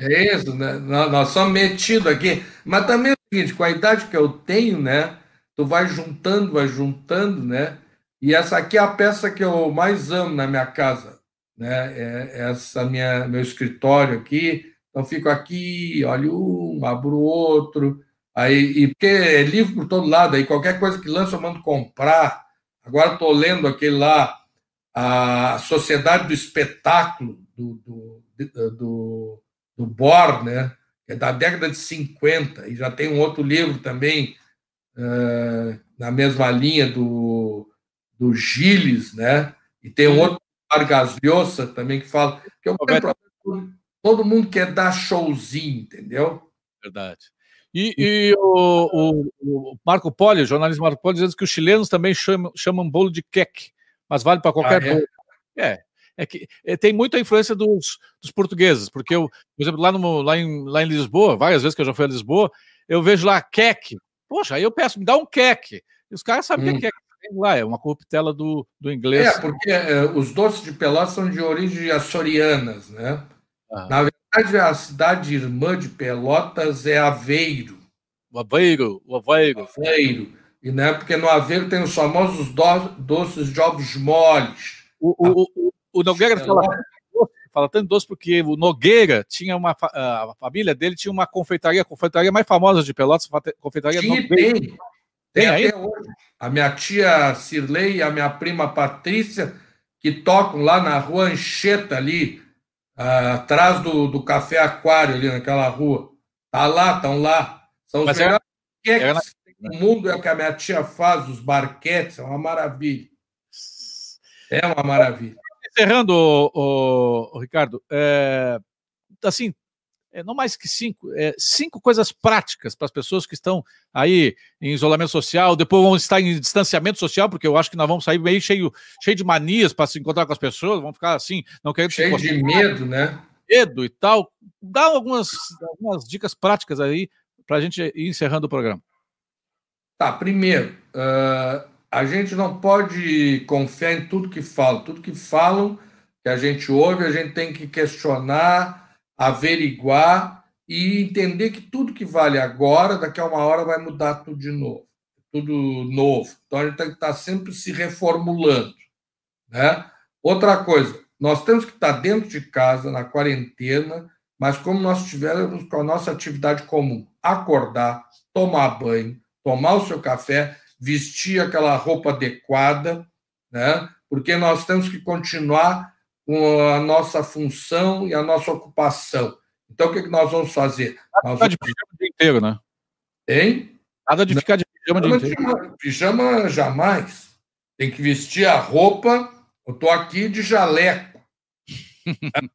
É isso, né? Nós somos metidos aqui. Mas também é o seguinte, com a idade que eu tenho, né? Tu vai juntando, vai juntando, né? E essa aqui é a peça que eu mais amo na minha casa, né? É essa minha meu escritório aqui. Então fico aqui, olho um, abro outro, Aí, e porque é livro por todo lado, aí qualquer coisa que lança eu mando comprar. Agora estou lendo aquele lá, a Sociedade do Espetáculo, do, do, do, do Bor, né? que é da década de 50, e já tem um outro livro também uh, na mesma linha do, do Gilles, né? e tem um outro Vargas Llosa também que fala que eu, todo mundo quer dar showzinho, entendeu? Verdade. E, e o, o, Marco Poli, o jornalista Marco Poli, dizendo que os chilenos também chamam, chamam bolo de queque, mas vale para qualquer ah, é? bolo. É, é que é, tem muita influência dos, dos portugueses, porque eu, por exemplo, lá, no, lá, em, lá em Lisboa, várias vezes que eu já fui a Lisboa, eu vejo lá queque. Poxa, aí eu peço, me dá um queque. E os caras sabem o hum. que é queque lá, é uma corruptela do, do inglês. É, porque é, os doces de Pelotas são de origem açorianas, né? Ah. Na verdade, a cidade irmã de Pelotas é Aveiro. O Aveiro, o Aveiro. Aveiro. E, né, porque no Aveiro tem os famosos do, doces de ovos moles. O, o, o, o Nogueira fala, fala tanto doce porque o Nogueira tinha uma. A família dele tinha uma confeitaria, a confeitaria mais famosa de Pelotas, confeitaria Tinha, Nogueira. Tem. Tem, tem até hoje. A minha tia Cirlei e a minha prima Patrícia, que tocam lá na rua Ancheta, ali, atrás do, do Café Aquário, ali naquela rua. Tá lá, estão lá. São os Mas melhores é... na... do mundo, é o que a minha tia faz, os barquetes, é uma maravilha. É uma maravilha. Encerrando, o, o Ricardo, é, assim, é, não mais que cinco, é, cinco coisas práticas para as pessoas que estão aí em isolamento social, depois vão estar em distanciamento social, porque eu acho que nós vamos sair meio cheio, cheio de manias para se encontrar com as pessoas, vamos ficar assim, não querendo cheio se de medo, né? Medo e tal. Dá algumas, algumas dicas práticas aí para a gente ir encerrando o programa. Tá, primeiro, uh, a gente não pode confiar em tudo que falam. Tudo que falam, que a gente ouve, a gente tem que questionar averiguar e entender que tudo que vale agora, daqui a uma hora vai mudar tudo de novo, tudo novo. Então a gente tem que estar sempre se reformulando, né? Outra coisa, nós temos que estar dentro de casa na quarentena, mas como nós tivermos com a nossa atividade comum, acordar, tomar banho, tomar o seu café, vestir aquela roupa adequada, né? Porque nós temos que continuar a nossa função e a nossa ocupação. Então, o que, é que nós vamos fazer? Nada nós de pijama o dia inteiro, né? Hein? Nada de ficar de pijama o dia inteiro. Pijama jamais. Tem que vestir a roupa. Eu estou aqui de jaleco.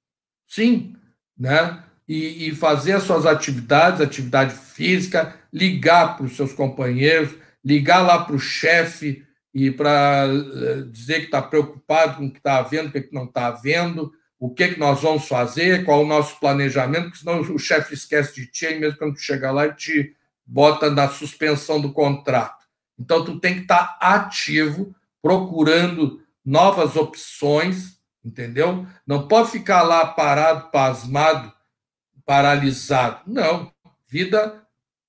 Sim, né? E, e, fazer as suas atividades, atividade física, ligar para os seus companheiros, ligar lá para o chefe, e para eh, dizer que está preocupado com o que está havendo, o que, é não está havendo, o que, é que nós vamos fazer, qual o nosso planejamento, porque senão o chefe esquece de ti, e mesmo quando tu chegar lá, ele te bota na suspensão do contrato. Então, tu tem que estar tá ativo, procurando novas opções, entendeu? Não pode ficar lá parado, pasmado, paralisado. Não. Vida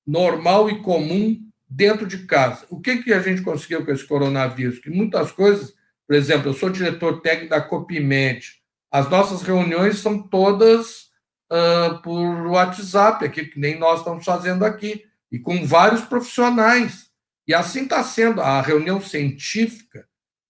normal e comum dentro de casa. O que, que a gente conseguiu com esse coronavírus? Que muitas coisas, por exemplo, eu sou diretor técnico da Copimente, as nossas reuniões são todas uh, por WhatsApp, aqui, que nem nós estamos fazendo aqui, e com vários profissionais. E assim está sendo a reunião científica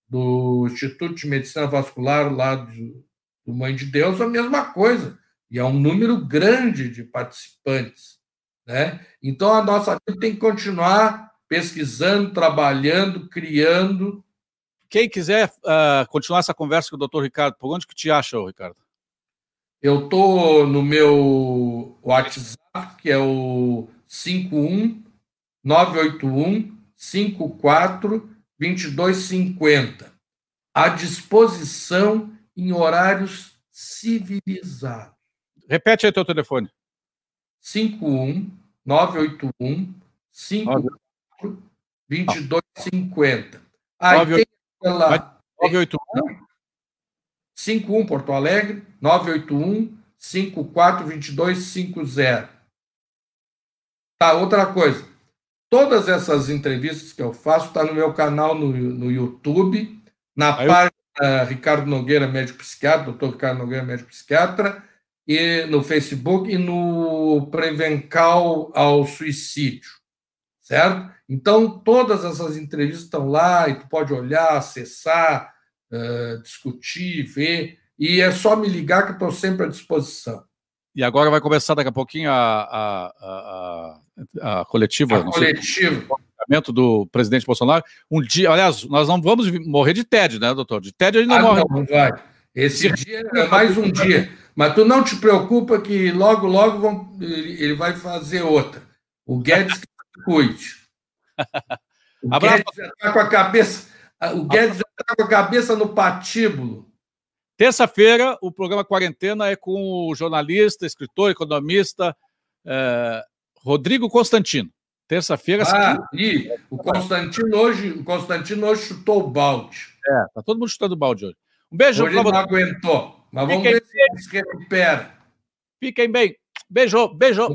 do Instituto de Medicina Vascular lá do, do Mãe de Deus, a mesma coisa. E é um número grande de participantes. Né? Então, a nossa vida tem que continuar pesquisando, trabalhando, criando. Quem quiser uh, continuar essa conversa com o doutor Ricardo, por onde que te acha, Ricardo? Eu estou no meu WhatsApp, que é o 51 981 54 2250, à disposição em horários civilizados. Repete aí teu telefone. 51 981 54 2250. Aí tem aquela. 981? 51 Porto Alegre, 981 54 2250. Tá, outra coisa. Todas essas entrevistas que eu faço estão tá no meu canal no, no YouTube, na Aí página eu... Ricardo Nogueira, médico psiquiatra, doutor Ricardo Nogueira, médico psiquiatra, e no Facebook e no Prevencal ao suicídio, certo? Então, todas essas entrevistas estão lá e tu pode olhar, acessar, uh, discutir, ver, e é só me ligar que estou sempre à disposição. E agora vai começar daqui a pouquinho a, a, a, a coletiva. A coletiva. Sei, do presidente Bolsonaro. Um dia, aliás, nós não vamos morrer de tédio, né, doutor? De tédio ele não ah, morre. Não, não vai. Esse dia é mais um dia. Mas tu não te preocupa que logo, logo vão, ele vai fazer outra. O Guedes que cuide. O Guedes está com a cabeça. O Guedes está com a cabeça no patíbulo. Terça-feira, o programa Quarentena é com o jornalista, escritor, economista é, Rodrigo Constantino. Terça-feira. Ah, e o Constantino hoje, o Constantino hoje chutou o balde. É, tá todo mundo chutando o balde hoje. Um beijo para você. não aguentou. Mas vamos Fiquem ver se ele se recupera. Fiquem bem. Beijo, beijo.